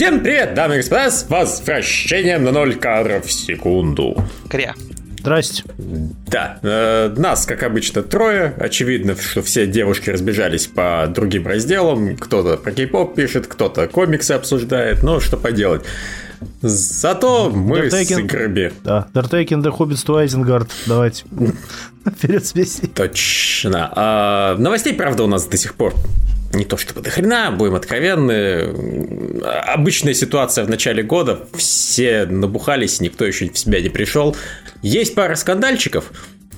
Всем привет, дамы и господа, с возвращением на 0 кадров в секунду. Кря. Здрасте. Да, э, нас, как обычно, трое. Очевидно, что все девушки разбежались по другим разделам. Кто-то про кей-поп пишет, кто-то комиксы обсуждает. Но что поделать. Зато мы Undertaking. с играми. Да, The Hobbit to Isengard. Давайте. Вперед с песней. Точно. А, новостей, правда, у нас до сих пор не то чтобы до хрена, будем откровенны. Обычная ситуация в начале года. Все набухались, никто еще в себя не пришел. Есть пара скандальчиков,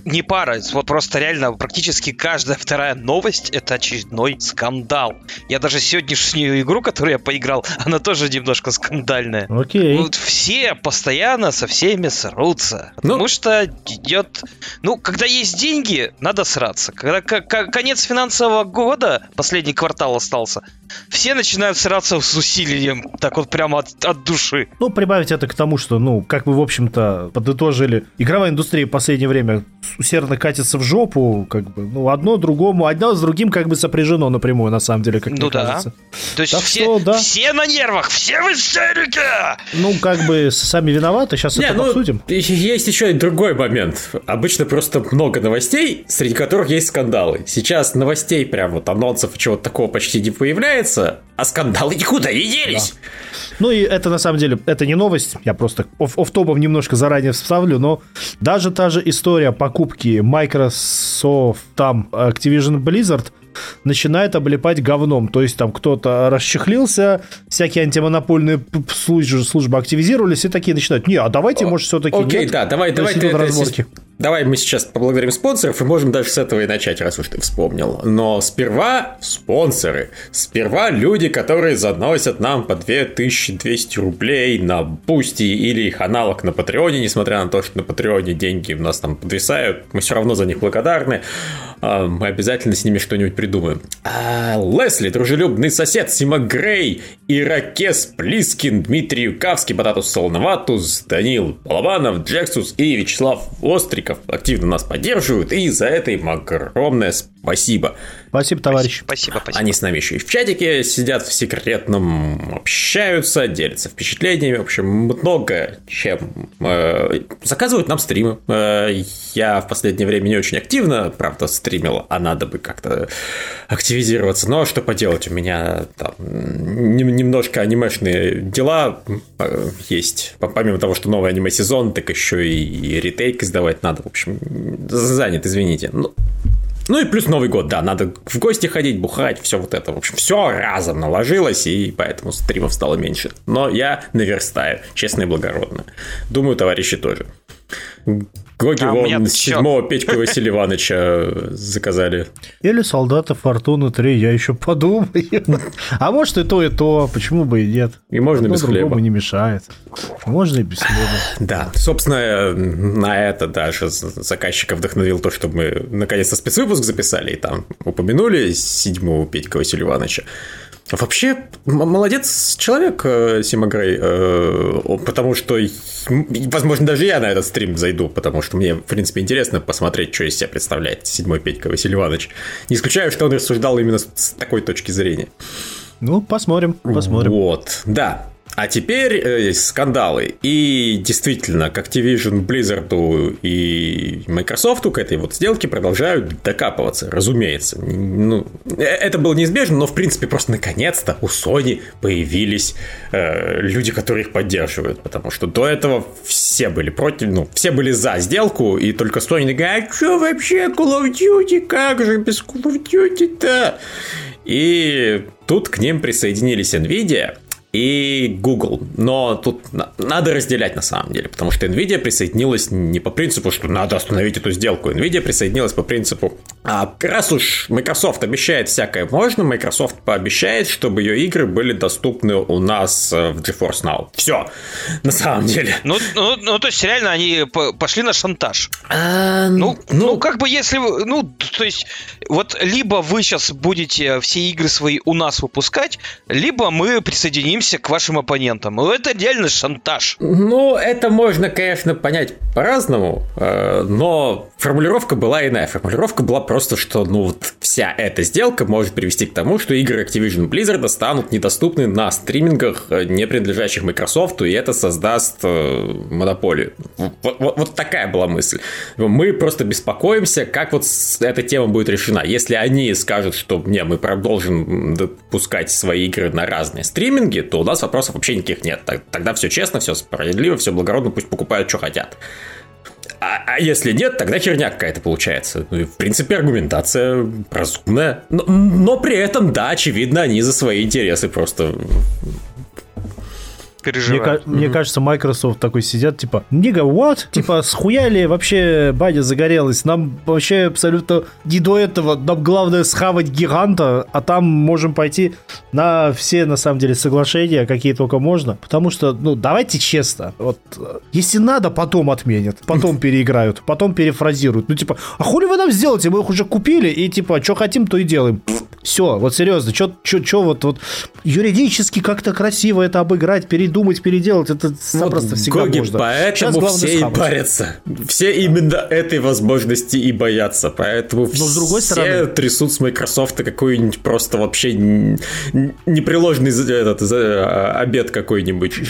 Не пара, вот просто реально практически каждая вторая новость это очередной скандал. Я даже сегодняшнюю игру, которую я поиграл, она тоже немножко скандальная. Окей. Вот все постоянно со всеми срутся. Ну. Потому что идет... Ну, когда есть деньги, надо сраться. Когда конец финансового года, последний квартал остался, все начинают сраться с усилием, так вот прямо от, от души. Ну, прибавить это к тому, что, ну, как вы, в общем-то, подытожили, игровая индустрия в последнее время усердно катится в жопу, как бы, ну, одно другому, одно с другим как бы сопряжено напрямую, на самом деле, как Ну мне да. кажется. То есть Так все, что, да. все на нервах, все в истерике! Ну, как бы, сами виноваты, сейчас Не, это ну, обсудим. есть еще и другой момент. Обычно просто много новостей, среди которых есть скандалы. Сейчас новостей, прям вот анонсов и чего-то такого почти не появляется, а скандалы никуда не делись. Ну и это на самом деле, это не новость, я просто оф- офф-топом немножко заранее вставлю, но даже та же история покупки Microsoft, там Activision Blizzard, начинает облипать говном. То есть там кто-то расчехлился, всякие антимонопольные службы, службы активизировались и такие начинают, не, а давайте, может, все-таки Окей, нет. да, давай, давай, ты- разборки. Давай мы сейчас поблагодарим спонсоров и можем даже с этого и начать, раз уж ты вспомнил. Но сперва спонсоры, сперва люди, которые заносят нам по 2200 рублей на Бусти или их аналог на Патреоне, несмотря на то, что на Патреоне деньги у нас там подвисают, мы все равно за них благодарны. А, Мы обязательно с ними что-нибудь придумаем. А, Лесли, дружелюбный сосед, Сима Грей, Иракес Плискин, Дмитрий Юкавский, Бататус Солоноватус, Данил Балабанов, Джексус и Вячеслав Остриков активно нас поддерживают, и за это им огромное спасибо. Спасибо, товарищ. Спасибо, спасибо. Они с нами еще и в чатике сидят в секретном, общаются, делятся впечатлениями. В общем, много чем э, заказывают нам стримы. Э, я в последнее время не очень активно, правда, стримил, а надо бы как-то активизироваться. Но что поделать, у меня там нем- немножко анимешные дела э, есть. По- Помимо того, что новый аниме-сезон, так еще и ретейк издавать надо. В общем, занят, извините. Ну, ну и плюс Новый год, да, надо в гости ходить, бухать, все вот это. В общем, все разом наложилось, и поэтому стримов стало меньше. Но я наверстаю, честно и благородно. Думаю, товарищи тоже. Гоги А вон седьмого Петьку Василия Ивановича заказали. Или солдаты Фортуны 3, я еще подумаю. А может и то, и то, почему бы и нет. И можно Одно без хлеба. не мешает. Можно и без хлеба. Да, собственно, на это даже заказчика вдохновил то, что мы наконец-то спецвыпуск записали и там упомянули седьмого Петька Василия Ивановича. Вообще, молодец человек э, Сима Грей, э, потому что, возможно, даже я на этот стрим зайду, потому что мне, в принципе, интересно посмотреть, что из себя представляет седьмой Петька Василий Иванович. Не исключаю, что он рассуждал именно с такой точки зрения. Ну, посмотрим, посмотрим. Вот, да. А теперь э, скандалы. И действительно, к Activision, Blizzard и Microsoft к этой вот сделке продолжают докапываться, разумеется. Ну, э, это было неизбежно, но в принципе просто наконец-то у Sony появились э, люди, которые их поддерживают. Потому что до этого все были против, ну, все были за сделку, и только Sony такая, а что вообще Call of Duty, как же без Call of Duty-то? И тут к ним присоединились Nvidia и Google. Но тут на- надо разделять на самом деле, потому что Nvidia присоединилась не по принципу, что надо остановить эту сделку. Nvidia присоединилась по принципу, а раз уж Microsoft обещает всякое можно, Microsoft пообещает, чтобы ее игры были доступны у нас э, в GeForce Now. Все, на самом деле. Ну, ну, ну, то есть реально они по- пошли на шантаж. А, Ну, ну, как бы если вы, ну, то есть, вот либо вы сейчас будете все игры свои у нас выпускать, либо мы присоединимся присоединимся к вашим оппонентам. Ну, это реально шантаж. Ну, это можно, конечно, понять по-разному, э, но формулировка была иная. Формулировка была просто, что, ну, вот вся эта сделка может привести к тому, что игры Activision Blizzard станут недоступны на стримингах, э, не принадлежащих Microsoft, и это создаст э, монополию. Вот, вот, вот такая была мысль. Мы просто беспокоимся, как вот эта тема будет решена. Если они скажут, что не, мы продолжим допускать свои игры на разные стриминги, то у нас вопросов вообще никаких нет. Тогда все честно, все справедливо, все благородно, пусть покупают, что хотят. А, а если нет, тогда херня какая-то получается. Ну, в принципе, аргументация разумная. Но, но при этом, да, очевидно, они за свои интересы просто переживают. Мне, mm-hmm. мне кажется, Microsoft такой сидят, типа, нига, what? Типа, схуяли вообще Бадя загорелась? Нам вообще абсолютно не до этого. Нам главное схавать гиганта, а там можем пойти на все, на самом деле, соглашения, какие только можно. Потому что, ну, давайте честно. Вот, если надо, потом отменят, потом переиграют, потом перефразируют. Ну, типа, а хули вы нам сделаете? Мы их уже купили, и, типа, что хотим, то и делаем. Все, вот серьезно, что вот, вот юридически как-то красиво это обыграть, перед думать, переделать, это вот запросто всегда Гоги, можно. Поэтому все и парятся. Все именно этой возможности и боятся. Поэтому Но, с другой все стороны... трясут с Microsoft какой-нибудь просто вообще непреложный этот, а, обед какой-нибудь.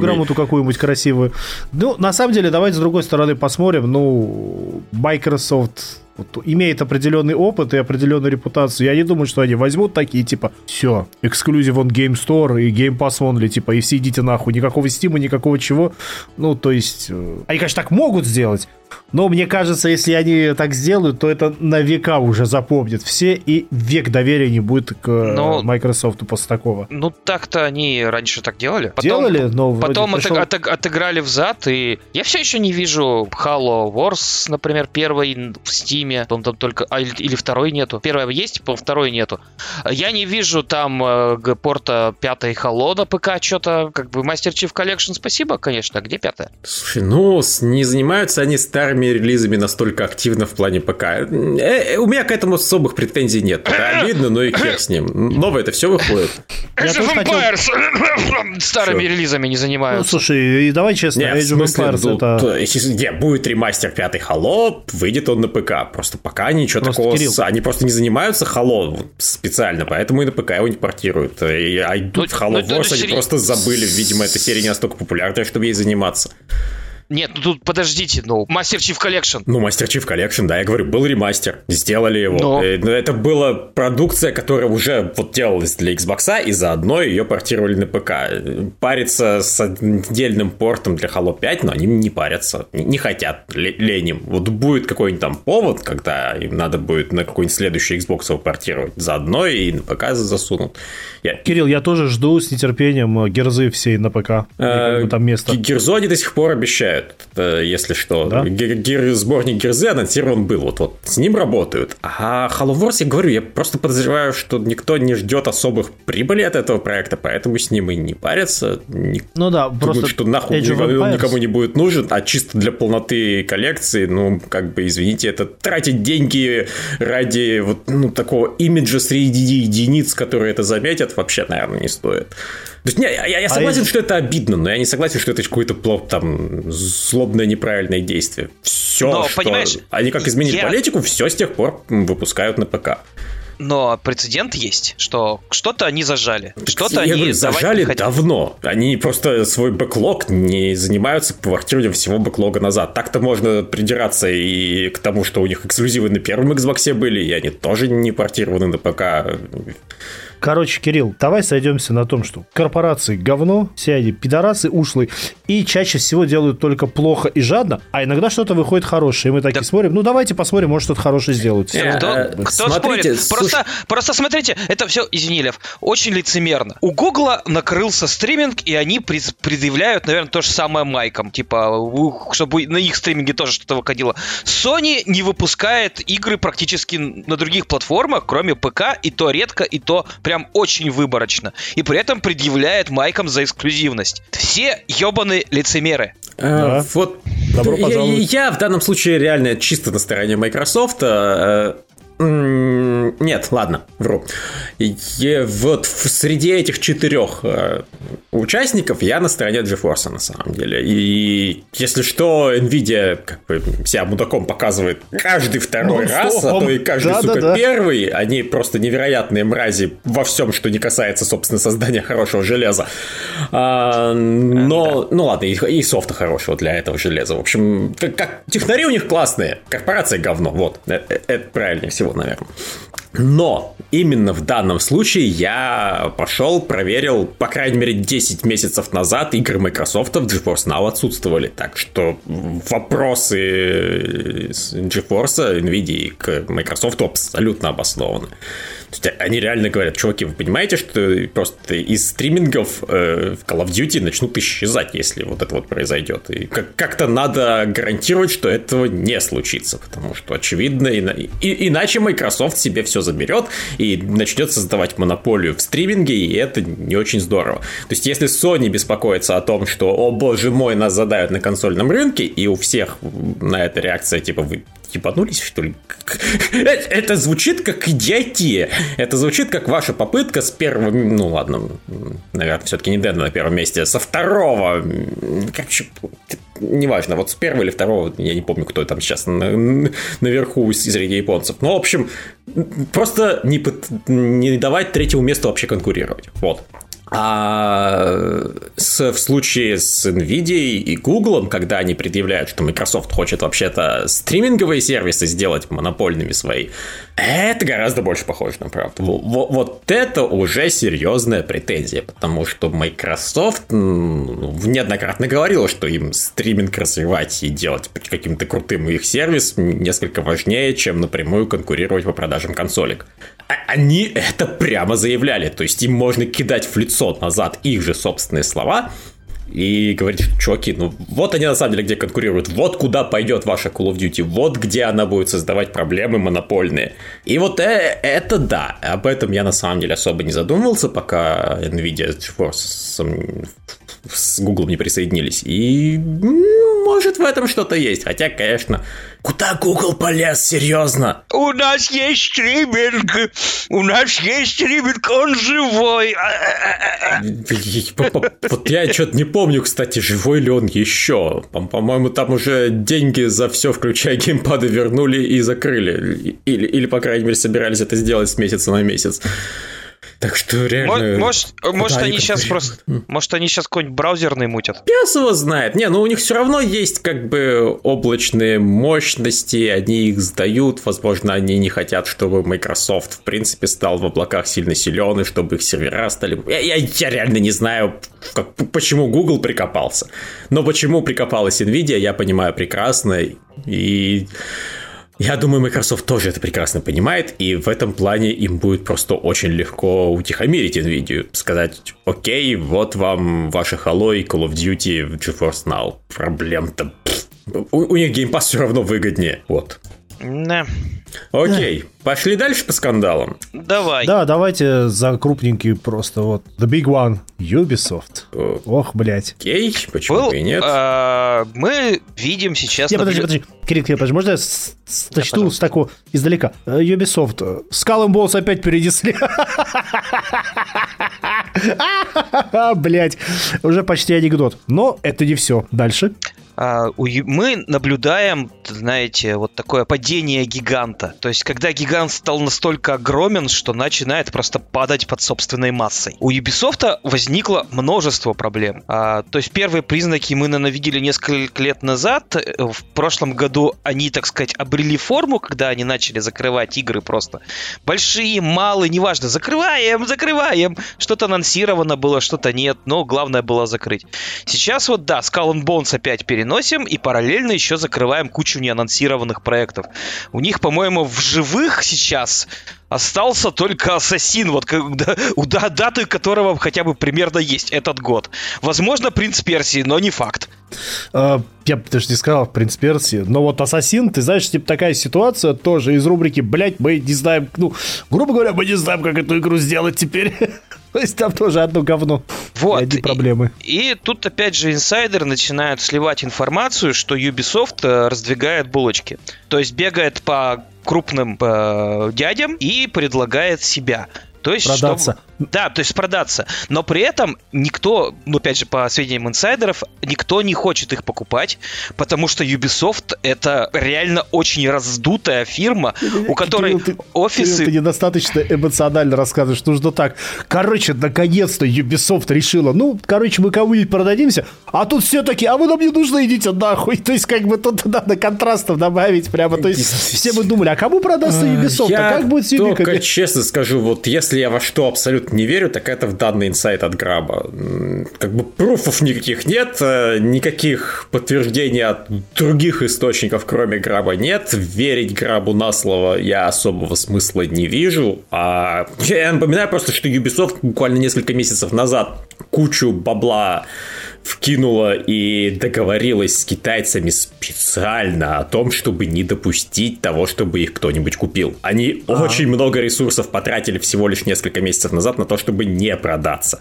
Грамоту какую-нибудь красивую. Ну, на самом деле, давайте с другой стороны посмотрим. Ну, Microsoft вот, имеет определенный опыт и определенную репутацию. Я не думаю, что они возьмут такие, типа, все, эксклюзив он Game Store и Game Pass Only, типа, и все идите нахуй, никакого стима, никакого чего. Ну, то есть, э, они, конечно, так могут сделать, но мне кажется, если они так сделают, то это на века уже запомнят все, и век доверия не будет к но, Microsoft после такого. Ну, так-то они раньше так делали. Потом, делали, но Потом пришел... от, от, отыграли взад, и я все еще не вижу Halo Wars, например, первый в Steam. Он там только... А, или, или второй нету. Первый есть, второй нету. Я не вижу там э, порта пятой Halo на ПК, что-то, как бы, Master Chief Collection, спасибо, конечно. А где пятая? Слушай, ну, не занимаются они старыми релизами настолько активно в плане ПК. Э, э, у меня к этому особых претензий нет. Да, обидно, но и хер с ним. Новое это все выходит. Age of Empires старыми релизами не занимаются. Ну, слушай, и давай честно, Нет, Age of Empires ну, это... Если будет ремастер пятый Halo, выйдет он на ПК. Просто пока ничего просто такого... Кирилл. Они просто не занимаются Halo специально, поэтому и на ПК его не портируют. И, а идут ну, Halo ну, Wars, они просто забыли. Видимо, эта серия не настолько популярная, чтобы ей заниматься. Нет, ну тут подождите, ну, Master Chief Collection. Ну, Master Chief Collection, да, я говорю, был ремастер, сделали его. Но... Э, это была продукция, которая уже вот делалась для Xbox, и заодно ее портировали на ПК. Париться с отдельным портом для Halo 5, но они не парятся, не хотят, леним. Вот будет какой-нибудь там повод, когда им надо будет на какой-нибудь следующий Xbox его портировать, заодно и на ПК засунут. Я... Кирилл, я тоже жду с нетерпением герзы всей на ПК. Э, там место. Герзу они до сих пор обещают обещают, э, если что. Да? Гир, сборник Гирзы анонсирован был, вот, вот с ним работают. А Halo Wars, я говорю, я просто подозреваю, что никто не ждет особых прибыли от этого проекта, поэтому с ним и не парятся. Не ну да, думают, просто что нахуй никому, никому не будет нужен, а чисто для полноты коллекции, ну, как бы, извините, это тратить деньги ради вот ну, такого имиджа среди единиц, которые это заметят, вообще, наверное, не стоит. То есть, не, я, я а согласен, а что это обидно, но я не согласен, что это какое-то там злобное неправильное действие. Все, но, что понимаешь, они как изменили я... политику, все с тех пор выпускают на ПК. Но прецедент есть, что что-то они зажали. Что-то они говорю, зажали давно. Они просто свой бэклог не занимаются портированием всего бэклога назад. Так-то можно придираться и к тому, что у них эксклюзивы на первом Xbox были, и они тоже не портированы на ПК. Короче, Кирилл, давай сойдемся на том, что корпорации говно, все они пидорасы ушлые, и чаще всего делают только плохо и жадно, а иногда что-то выходит хорошее, и мы такие да. смотрим, ну давайте посмотрим, может что-то хорошее сделают. Э, кто, э, кто смотрите, спорит? Просто, просто смотрите, это все, извини, Лев, очень лицемерно. У Гугла накрылся стриминг, и они предъявляют, наверное, то же самое майкам, типа, чтобы на их стриминге тоже что-то выходило. Sony не выпускает игры практически на других платформах, кроме ПК, и то редко, и то прям очень выборочно. И при этом предъявляет майкам за эксклюзивность. Все ебаные лицемеры. А, да. Вот Добро я, я в данном случае реально чисто на стороне Microsoft. А, Нет, ладно, вру. И вот среди этих четырех э, участников я на стороне GeForce, на самом деле. И если что, Nvidia как бы себя мудаком показывает каждый второй ну, раз, а то и каждый, да, сука, да, да. первый. Они просто невероятные мрази во всем, что не касается, собственно, создания хорошего железа. А, но, ну ладно, и, и софта хорошего для этого железа. В общем, как, как технари у них классные, корпорация говно, вот. Это, э, это правильнее всего, наверное. Но именно в данном случае я пошел, проверил, по крайней мере, 10 месяцев назад игры Microsoft в GeForce Now отсутствовали. Так что вопросы GeForce, NVIDIA к Microsoft абсолютно обоснованы. То есть они реально говорят, чуваки, вы понимаете, что просто из стримингов э, в Call of Duty начнут исчезать, если вот это вот произойдет. И как-то надо гарантировать, что этого не случится, потому что очевидно, и, и, иначе Microsoft себе все заберет и начнет создавать монополию в стриминге, и это не очень здорово. То есть если Sony беспокоится о том, что, о боже мой, нас задают на консольном рынке, и у всех на это реакция типа вы ебанулись, что ли? Это звучит как идиотия. Это звучит как ваша попытка с первого... Ну, ладно, наверное, все-таки не Дэна на первом месте, со второго... Как неважно, вот с первого или второго, я не помню, кто там сейчас наверху среди японцев. Ну, в общем, просто не, не давать третьему месту вообще конкурировать. Вот. А с, в случае с Nvidia и Google, когда они предъявляют, что Microsoft хочет вообще-то стриминговые сервисы сделать монопольными свои, это гораздо больше похоже на правду. Вот, вот это уже серьезная претензия, потому что Microsoft ну, неоднократно говорила, что им стриминг развивать и делать каким-то крутым их сервис несколько важнее, чем напрямую конкурировать по продажам консолек. А они это прямо заявляли, то есть им можно кидать в лицо назад их же собственные слова, и говорить, чуваки, ну вот они на самом деле где конкурируют, вот куда пойдет ваша Call of Duty, вот где она будет создавать проблемы монопольные. И вот э, это да, об этом я на самом деле особо не задумывался, пока Nvidia с Google не присоединились. И может в этом что-то есть. Хотя, конечно, куда Google полез, серьезно? У нас есть стриминг. У нас есть стриминг, он живой. Вот я что-то не помню, кстати, живой ли он еще. По-моему, там уже деньги за все, включая геймпады, вернули и закрыли. Или, или по крайней мере, собирались это сделать с месяца на месяц. Так что реально... Может, может они сейчас просто... Может, они сейчас какой-нибудь браузерный мутят? Пес его знает. Не, ну у них все равно есть как бы облачные мощности, они их сдают. Возможно, они не хотят, чтобы Microsoft, в принципе, стал в облаках сильно силен, и чтобы их сервера стали... Я, я, я реально не знаю, как, почему Google прикопался. Но почему прикопалась Nvidia, я понимаю прекрасно. И я думаю, Microsoft тоже это прекрасно понимает, и в этом плане им будет просто очень легко утихомирить NVIDIA. Сказать, окей, вот вам ваши Halo Call of Duty GeForce Now. Проблем-то... У, у них Game все равно выгоднее. Вот. Да. Окей, пошли дальше по скандалам. Давай. Да, давайте за крупненький просто вот. The big one. Ubisoft. О. Ох, блядь. Окей, почему Был, и нет? А, мы видим сейчас... Не, подожди, подожди. Кирилл, Кирилл, подожди, можно я сочту да, с такого издалека? Э, Ubisoft. Skull and Bones опять перенесли. Блять, уже почти анекдот. Но это не все. Дальше. А, мы наблюдаем, знаете, вот такое падение гиганта. То есть, когда гигант стал настолько огромен, что начинает просто падать под собственной массой. У Ubisoft возникло множество проблем. А, то есть, первые признаки мы, наверное, видели несколько лет назад. В прошлом году они, так сказать, обрели форму, когда они начали закрывать игры просто. Большие, малые, неважно. Закрываем, закрываем. Что-то анонсировано было, что-то нет. Но главное было закрыть. Сейчас вот, да, Skull and Bones опять переносит переносим и параллельно еще закрываем кучу неанонсированных проектов. У них, по-моему, в живых сейчас остался только Ассасин, вот когда, у даты которого хотя бы примерно есть этот год. Возможно, Принц Персии, но не факт. Uh, я бы даже не сказал Принц Персии, но вот Ассасин, ты знаешь, типа такая ситуация тоже из рубрики, блять, мы не знаем, ну, грубо говоря, мы не знаем, как эту игру сделать теперь. То есть там тоже одно говно. Вот. И одни проблемы. И, и тут опять же инсайдеры начинают сливать информацию, что Ubisoft э, раздвигает булочки. То есть бегает по крупным э, дядям и предлагает себя. То есть, продаться. Что, да, то есть продаться. Но при этом никто, ну опять же, по сведениям инсайдеров, никто не хочет их покупать, потому что Ubisoft это реально очень раздутая фирма, у которой Кирилл, ты, офисы... Кирилл, ты недостаточно эмоционально рассказываешь. Нужно так. Короче, наконец-то Ubisoft решила. Ну, короче, мы кому-нибудь продадимся, а тут все такие, а вы нам не нужны, идите нахуй. То есть, как бы тут надо контрастов добавить прямо. То есть, все мы думали, а кому продастся Ubisoft? Я а как будет с только юбиками? честно скажу, вот если я во что абсолютно не верю, так это в данный инсайт от Граба. Как бы пруфов никаких нет, э, никаких подтверждений от других источников, кроме Граба, нет. Верить Грабу на слово я особого смысла не вижу. А я напоминаю просто, что Ubisoft буквально несколько месяцев назад кучу бабла вкинула и договорилась с китайцами специально о том, чтобы не допустить того, чтобы их кто-нибудь купил. Они очень много ресурсов потратили всего лишь несколько месяцев назад на то, чтобы не продаться.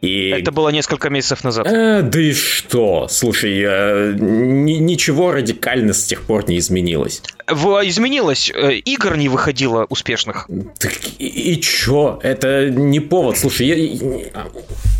И... Это было несколько месяцев назад. Э, да и что? Слушай, э, ни- ничего радикально с тех пор не изменилось. В- изменилось. Э, Игр не выходило успешных. Так и, и чё? Это не повод. Слушай, я- я-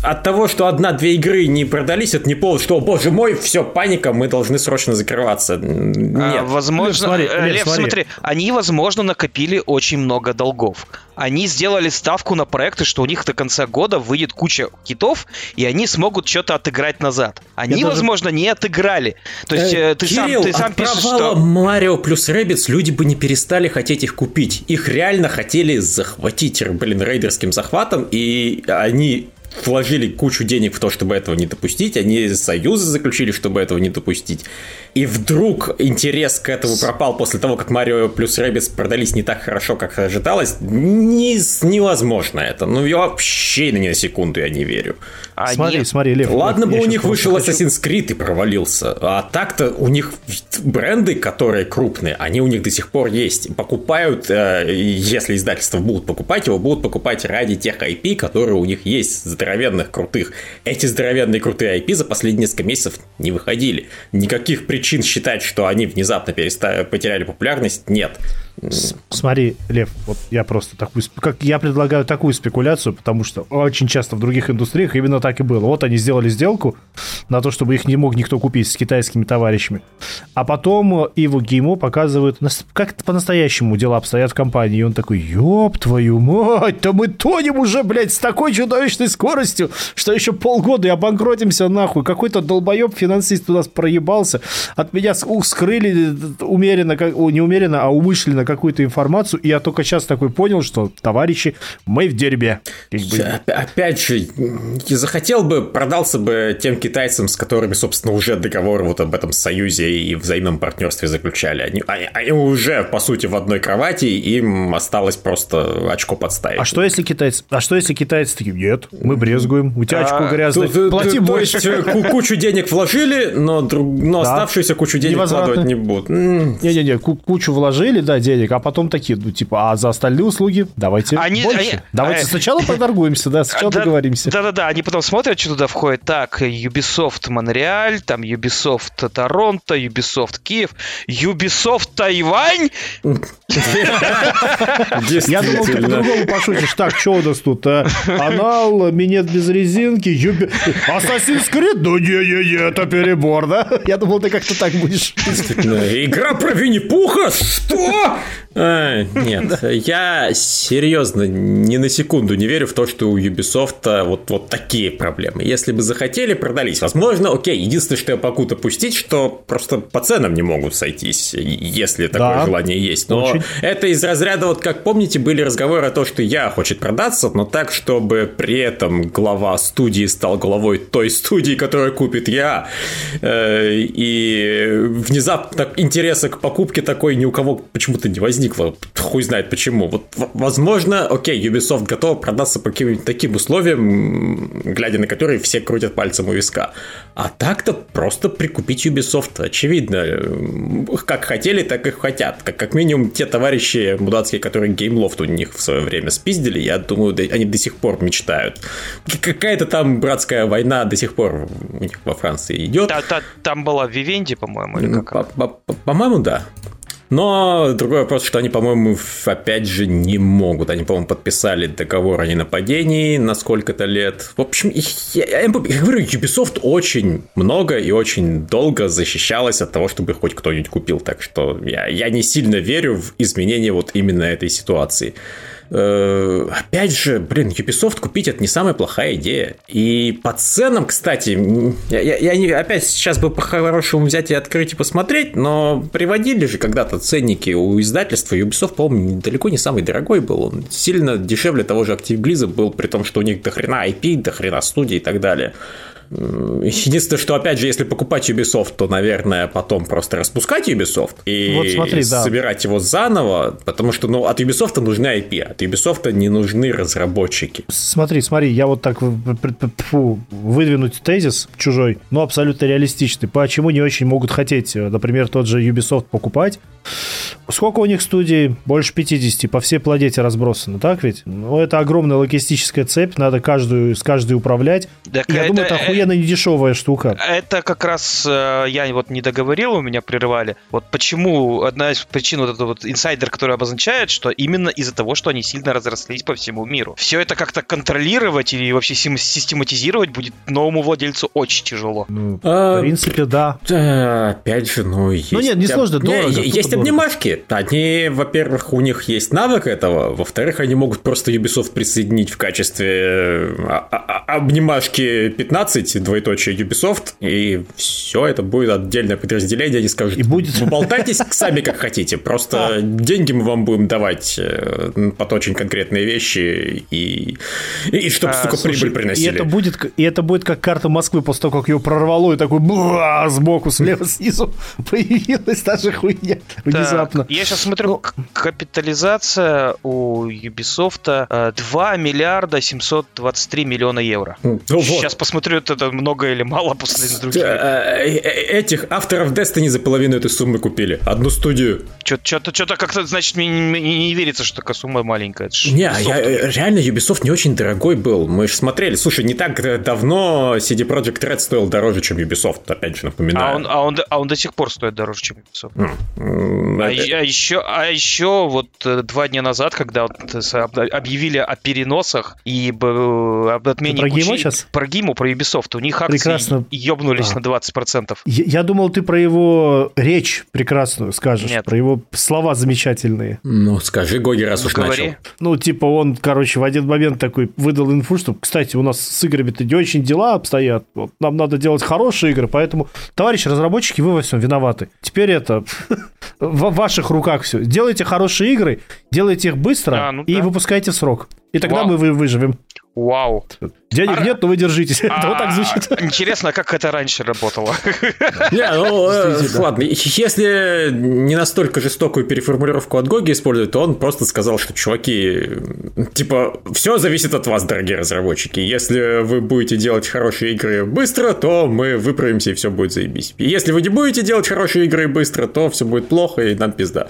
от того, что одна-две игры не продались, это не повод, что, о, боже мой, все, паника, мы должны срочно закрываться. А, Нет. возможно, Лев, смотри, э, Лев, Лев, смотри. смотри, они, возможно, накопили очень много долгов. Они сделали ставку на проекты, что у них до конца года выйдет куча китов, и они смогут что-то отыграть назад. Они, Я даже- возможно, не отыграли. То есть э, ты, Кирилл, сам, ты сам пишешь, что... Марио плюс Rabbids люди бы не перестали хотеть их купить. Их реально хотели захватить, блин, рейдерским захватом, и они вложили кучу денег в то, чтобы этого не допустить, они союзы заключили, чтобы этого не допустить. И вдруг интерес к этому пропал после того, как Марио плюс Rabbids продались не так хорошо, как ожидалось. Не, невозможно это. Ну, я вообще ни на секунду я не верю. Они- Смотри, смотри, Лев. Ладно вот бы я у них вышел хочу- Assassin's Creed и провалился, а так-то у них бренды, которые крупные, они у них до сих пор есть. Покупают, э, если издательства будут покупать его, будут покупать ради тех IP, которые у них есть, здоровенных, крутых. Эти здоровенные крутые IP за последние несколько месяцев не выходили. Никаких причин считать, что они внезапно переста- потеряли популярность, нет. Смотри, Лев, вот я просто такую, как я предлагаю такую спекуляцию, потому что очень часто в других индустриях именно так и было. Вот они сделали сделку на то, чтобы их не мог никто купить с китайскими товарищами, а потом Иву Геймо показывают, как по-настоящему дела обстоят в компании, и он такой, ёб твою мать, да мы тонем уже, блядь, с такой чудовищной скоростью, что еще полгода и обанкротимся нахуй. Какой-то долбоеб финансист у нас проебался, от меня с- у- скрыли умеренно, как- не умеренно, а умышленно какую-то информацию, и я только сейчас такой понял, что, товарищи, мы в дерьме. Как бы, Оп- Опять же, я захотел бы, продался бы тем китайцам, с которыми, собственно, уже договор вот об этом союзе и взаимном партнерстве заключали. Они, они- они уже, по сути, в одной кровати, им осталось просто очко подставить. А что если китайцы? А что если китайцы такие? Нет, мы брезгуем. У тебя очко А, грязное. То- то- Плати то больше. есть, э, ку- кучу денег вложили, но, друг- но Да. оставшуюся кучу денег вкладывать не будут. Не-не-не, ку- кучу вложили, да, денег, а потом такие, ну, типа, а за остальные услуги давайте Они- больше. они- давайте э, сначала поторгуемся, да, сначала Да- договоримся. Да-да-да, они потом смотрят, что туда входит. Так, Ubisoft Монреаль, там Ubisoft Торонто, Ubisoft Киев, Ubisoft Тайвань. Я думал, ты по-другому пошутишь. Так, что у нас тут? а? Анал, минет без резинки. Assassin's Creed? Ну, не-не-не, это перебор, да? Я думал, ты как-то так будешь. Игра про Винни-Пуха? Что? А, нет, я серьезно ни на секунду не верю в то, что у Ubisoft вот, вот такие проблемы. Если бы захотели, продались. Возможно, окей, единственное, что я могу допустить, что просто по ценам не могут сойтись, если такое Да. желание есть. Но Очень. это из разряда, вот как помните, были разговоры о том, что я хочет продаться, но так, чтобы при этом глава студии стал главой той студии, которая купит я. Э, И внезапно интереса к покупке такой ни у кого почему-то не возникло. Хуй знает почему. Вот, возможно, окей, Ubisoft готова продаться по каким-нибудь таким условиям, глядя на которые все крутят пальцем у виска. А так-то просто прикупить Ubisoft, очевидно. Как хотели, так и хотят. Как, как минимум, те товарищи мудацкие, которые GameLoft у них в свое время спиздили, я думаю, они до сих пор мечтают. Какая-то там братская война до сих пор у них во Франции идет. Та, та, там была Вивенди, по-моему, или как? По-моему, да. Но другой вопрос, что они, по-моему, опять же не могут. Они, по-моему, подписали договор о ненападении на сколько-то лет. В общем, я, я, я говорю, Ubisoft очень много и очень долго защищалась от того, чтобы хоть кто-нибудь купил. Так что я, я не сильно верю в изменение вот именно этой ситуации. Э, опять же, блин, Ubisoft купить это не самая плохая идея. И по ценам, кстати, я, я, я не, опять сейчас бы по-хорошему взять и открыть и посмотреть, но приводили же когда-то ценники у издательства. Ubisoft, по-моему, далеко не самый дорогой был. Он сильно дешевле того же Active Blizzard был, при том, что у них дохрена IP, дохрена студии и так далее. Единственное, что, опять же, если покупать Ubisoft, то, наверное, потом просто распускать Ubisoft и вот смотри, да. собирать его заново, потому что, ну, от Ubisoft нужны IP, от Ubisoft не нужны разработчики. Смотри, смотри, я вот так фу, выдвинуть тезис чужой, но абсолютно реалистичный. Почему не очень могут хотеть, э, например, тот же Ubisoft покупать? Сколько у них студий? Больше 50 по всей планете разбросано, так ведь? Ну, это огромная логистическая цепь, надо каждую, с каждой управлять. Так я это, думаю, это охуенно охуенно недешевая штука. Это как раз э, я вот не договорил, у меня прерывали. Вот почему одна из причин вот этот вот инсайдер, который обозначает, что именно из-за того, что они сильно разрослись по всему миру. Все это как-то контролировать или вообще систематизировать будет новому владельцу очень тяжело. Ну, а, в принципе, да. да. Опять же, ну есть. Ну нет, не сложно, дорого. Не, есть обнимашки. Они, во-первых, у них есть навык этого, во-вторых, они могут просто Ubisoft присоединить в качестве э, а, а, обнимашки 15 напишите двоеточие Ubisoft, и все, это будет отдельное подразделение, они скажут, и будет... вы болтайтесь сами как хотите, просто деньги мы вам будем давать э, под очень конкретные вещи, и, и, и чтобы, а, сука, слушай, прибыль приносили. И это, будет, и это будет как карта Москвы после того, как ее прорвало, и такой бла, сбоку, слева, снизу появилась та же хуйня внезапно. Я сейчас смотрю, ну, капитализация у Ubisoft 2 э, миллиарда 723 миллиона евро. Ну, Сейчас вот. посмотрю это много или мало по сравнению с другими? Э, э, э, этих авторов Destiny за половину этой суммы купили. Одну студию. Что-то, как-то, значит, мне не, верится, что такая сумма маленькая. Не, я, реально Ubisoft не очень дорогой был. Мы же смотрели. Слушай, не так давно CD Projekt Red стоил дороже, чем Ubisoft, опять же напоминаю. А он, а он, а он до сих пор стоит дороже, чем Ubisoft. Mm. А, а, еще, а еще вот два дня назад, когда вот объявили о переносах и об отмене... Про Гиму сейчас? Про Гиму, про Ubisoft. У них акции Прекрасно. ёбнулись а. на 20%. Я, я думал, ты про его речь прекрасную скажешь. Нет. Про его слова замечательные. Ну, скажи, Гоги, раз уж говори. начал. Ну, типа он, короче, в один момент такой выдал инфу, что, кстати, у нас с играми-то не очень дела обстоят. Вот, нам надо делать хорошие игры, поэтому, товарищи разработчики, вы во всем виноваты. Теперь это в ваших руках все. Делайте хорошие игры, делайте их быстро а, ну, и да. выпускайте в срок. И тогда Вау. мы выживем. Вау. Денег а, нет, но вы держитесь. А, это вот так звучит. Интересно, как это раньше работало. Не, ну, э, ладно. Если не настолько жестокую переформулировку от Гоги использовать, то он просто сказал, что, чуваки, типа, все зависит от вас, дорогие разработчики. Если вы будете делать хорошие игры быстро, то мы выправимся, и все будет заебись. Если вы не будете делать хорошие игры быстро, то все будет плохо, и нам пизда.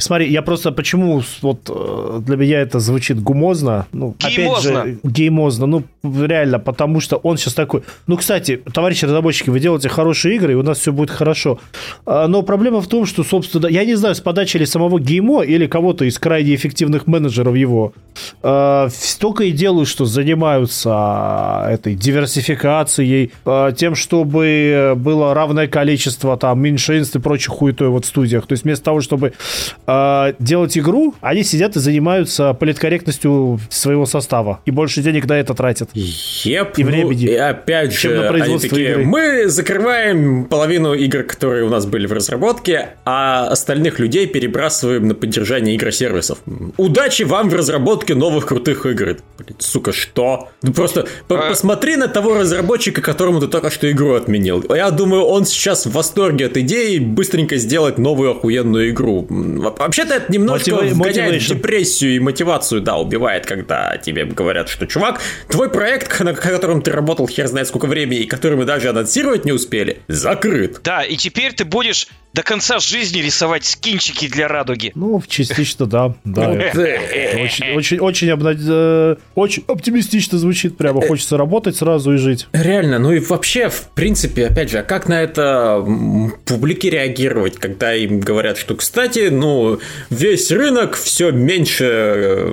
Смотри, я просто почему вот э, для меня это звучит гумозно, ну геймозно. опять же геймозно, ну реально, потому что он сейчас такой. Ну, кстати, товарищи разработчики, вы делаете хорошие игры, и у нас все будет хорошо. А, но проблема в том, что, собственно, я не знаю, с подачи ли самого геймо или кого-то из крайне эффективных менеджеров его, а, столько и делают, что занимаются а, этой диверсификацией, тем, чтобы было равное количество там меньшинств и прочих хуетой вот в студиях. То есть вместо того, чтобы э, делать игру, они сидят и занимаются политкорректностью своего состава. И больше денег на это тратят. Еп, И ну, времени, и опять чем же, на они производство такие, игры. мы закрываем половину игр, которые у нас были в разработке, а остальных людей перебрасываем на поддержание игросервисов. Удачи вам в разработке новых крутых игр. Блин, сука, что? Ну просто А- посмотри на того разработчика, которому ты только что игру отменил. Я думаю, он сейчас в восторге от идеи быстренько сделать новую охуенную игру. Вообще-то это немножко вгоняет в депрессию и мотивацию, да, убивает, когда тебе говорят, что, чувак, твой проект, на котором ты работал хер знает сколько времени, и который мы даже анонсировать не успели, закрыт. Да, и теперь ты будешь до конца жизни рисовать скинчики для радуги. Ну, частично, да. да. Это э, Очень, очень, очень, обна- э, очень оптимистично звучит. Прямо хочется работать сразу и жить. Реально, ну и вообще, в принципе, опять же, а как на это публике реагировать, когда им говорят, что, кстати, ну, весь рынок все меньше э,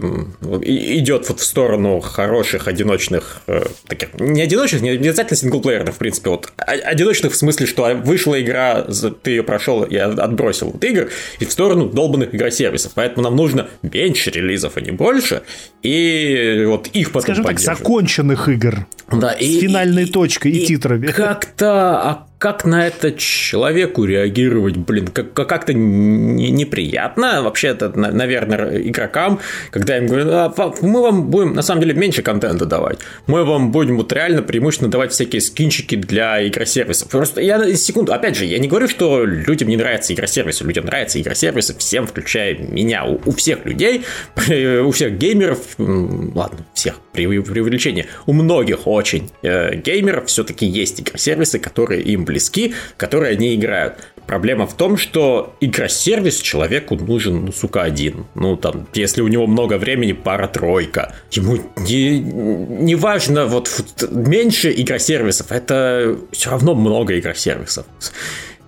идет вот в сторону хороших одиночных, э, таких, не одиночных, не обязательно синглплеерных, в принципе, вот, а- одиночных в смысле, что вышла игра, ты ее прошел и отбросил вот игр, и в сторону долбанных игросервисов, поэтому нам нужно меньше релизов, а не больше, и вот их потом Скажем так, законченных игр. Да, С финальной точкой и титрами. Как-то, как на это человеку реагировать, блин, как- как- как-то не- неприятно. Вообще, это, на- наверное, игрокам, когда им говорят, «А, мы вам будем, на самом деле, меньше контента давать. Мы вам будем вот реально преимущественно давать всякие скинчики для игросервисов. Просто я секунду, опять же, я не говорю, что людям не нравятся игросервисы. Людям нравятся игросервисы, всем, включая меня. У, у всех людей, у всех геймеров, ладно, всех, при преувеличение, у многих очень э, геймеров все-таки есть игросервисы, которые им близки, которые они играют. Проблема в том, что игросервис человеку нужен, ну, сука, один. Ну, там, если у него много времени, пара-тройка. Ему не, не важно, вот, меньше игросервисов, это все равно много игросервисов.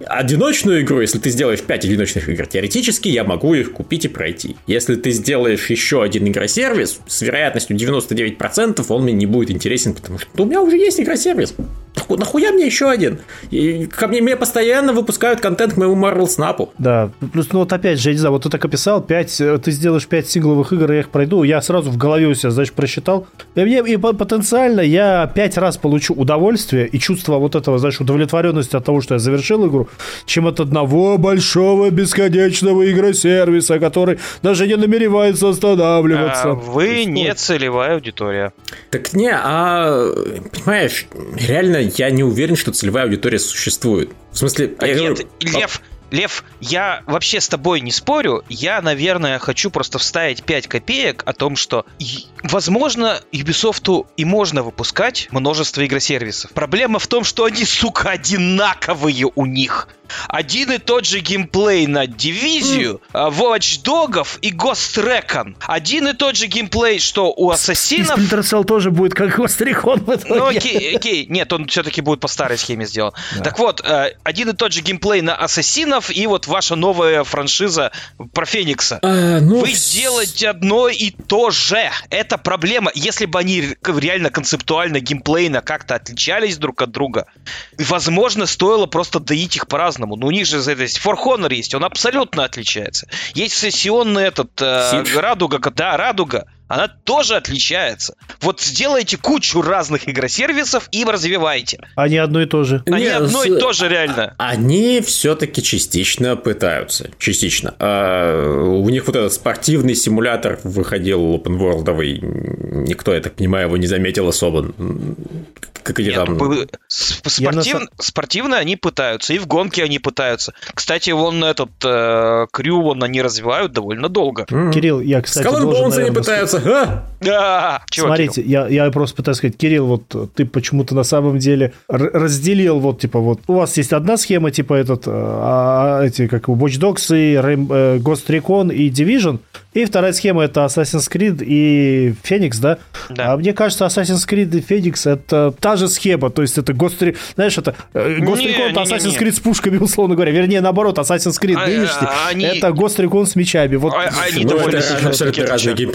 Одиночную игру, если ты сделаешь 5 одиночных игр, теоретически я могу их купить и пройти. Если ты сделаешь еще один игросервис, с вероятностью 99% он мне не будет интересен, потому что у меня уже есть игросервис. Наху- Нахуя мне еще один? И ко мне, мне постоянно выпускают контент к моему Marvel Snap. Да, плюс, ну вот опять же, я не знаю, вот ты так описал, 5, ты сделаешь 5 сингловых игр, я их пройду, я сразу в голове у себя, знаешь, просчитал. И, мне- и по- потенциально я 5 раз получу удовольствие и чувство вот этого, знаешь, удовлетворенности от того, что я завершил игру, чем от одного большого бесконечного игросервиса, который даже не намеревается останавливаться. А вы Что? не целевая аудитория. Так не, а понимаешь, реально я не уверен, что целевая аудитория существует. В смысле, я Нет, говорю, Лев, Лев, я вообще с тобой не спорю. Я, наверное, хочу просто вставить 5 копеек о том, что, возможно, Ubisoft и можно выпускать множество игросервисов. Проблема в том, что они, сука, одинаковые у них. Один и тот же геймплей на Дивизию, а, Watch Dogs и Ghost Recon. Один и тот же геймплей, что у И Ассасинов... Splinter Cell тоже будет как Гострикон в итоге. Ну окей, окей, нет, он все-таки будет по старой схеме сделан. Так вот, э, один и тот же геймплей на Ассасинов и вот ваша новая франшиза про Феникса. а, ну, Вы делаете одно и то же. Это проблема. Если бы они ре- реально концептуально, геймплейно как-то отличались друг от друга, возможно, стоило просто доить их по-разному. Но у них же за это есть For Honor есть, он абсолютно отличается. Есть сессионный этот э. Радуга, да, Радуга. Она тоже отличается. Вот сделайте кучу разных игросервисов и развивайте. Они одно и то же. Они Не, одно с- и то же реально. Они все-таки частично пытаются. Частично. А, у них вот этот спортивный симулятор выходил open world Никто, я так понимаю, его не заметил особо. Как они Нет, там... ну, бы- с- Я на спортив- Спортивно они пытаются, и в гонке они пытаются. Кстати, вон этот э, крю вон они развивают довольно долго. Кирилл, я, кстати, должен, Bones они наверное, пытаются. А! А, чего, Смотрите, я, я просто пытаюсь сказать, Кирилл, вот ты почему-то на самом деле разделил, вот, типа, вот, у вас есть одна схема, типа, этот, э, а, эти, как Watch Dogs и э, Ghost Recon и Division, и вторая схема это Assassin's Creed и Phoenix, да? Да. А мне кажется, Assassin's Creed и Phoenix это та же схема, то есть это Ghost Re- знаешь, это э, Ghost Recon это Assassin's. Creed с пушками, условно говоря, вернее, наоборот, Assassin's Creed А, нынешний, а, они- это Ghost Recon с мечами, вот. А- они довольно разные геймплей.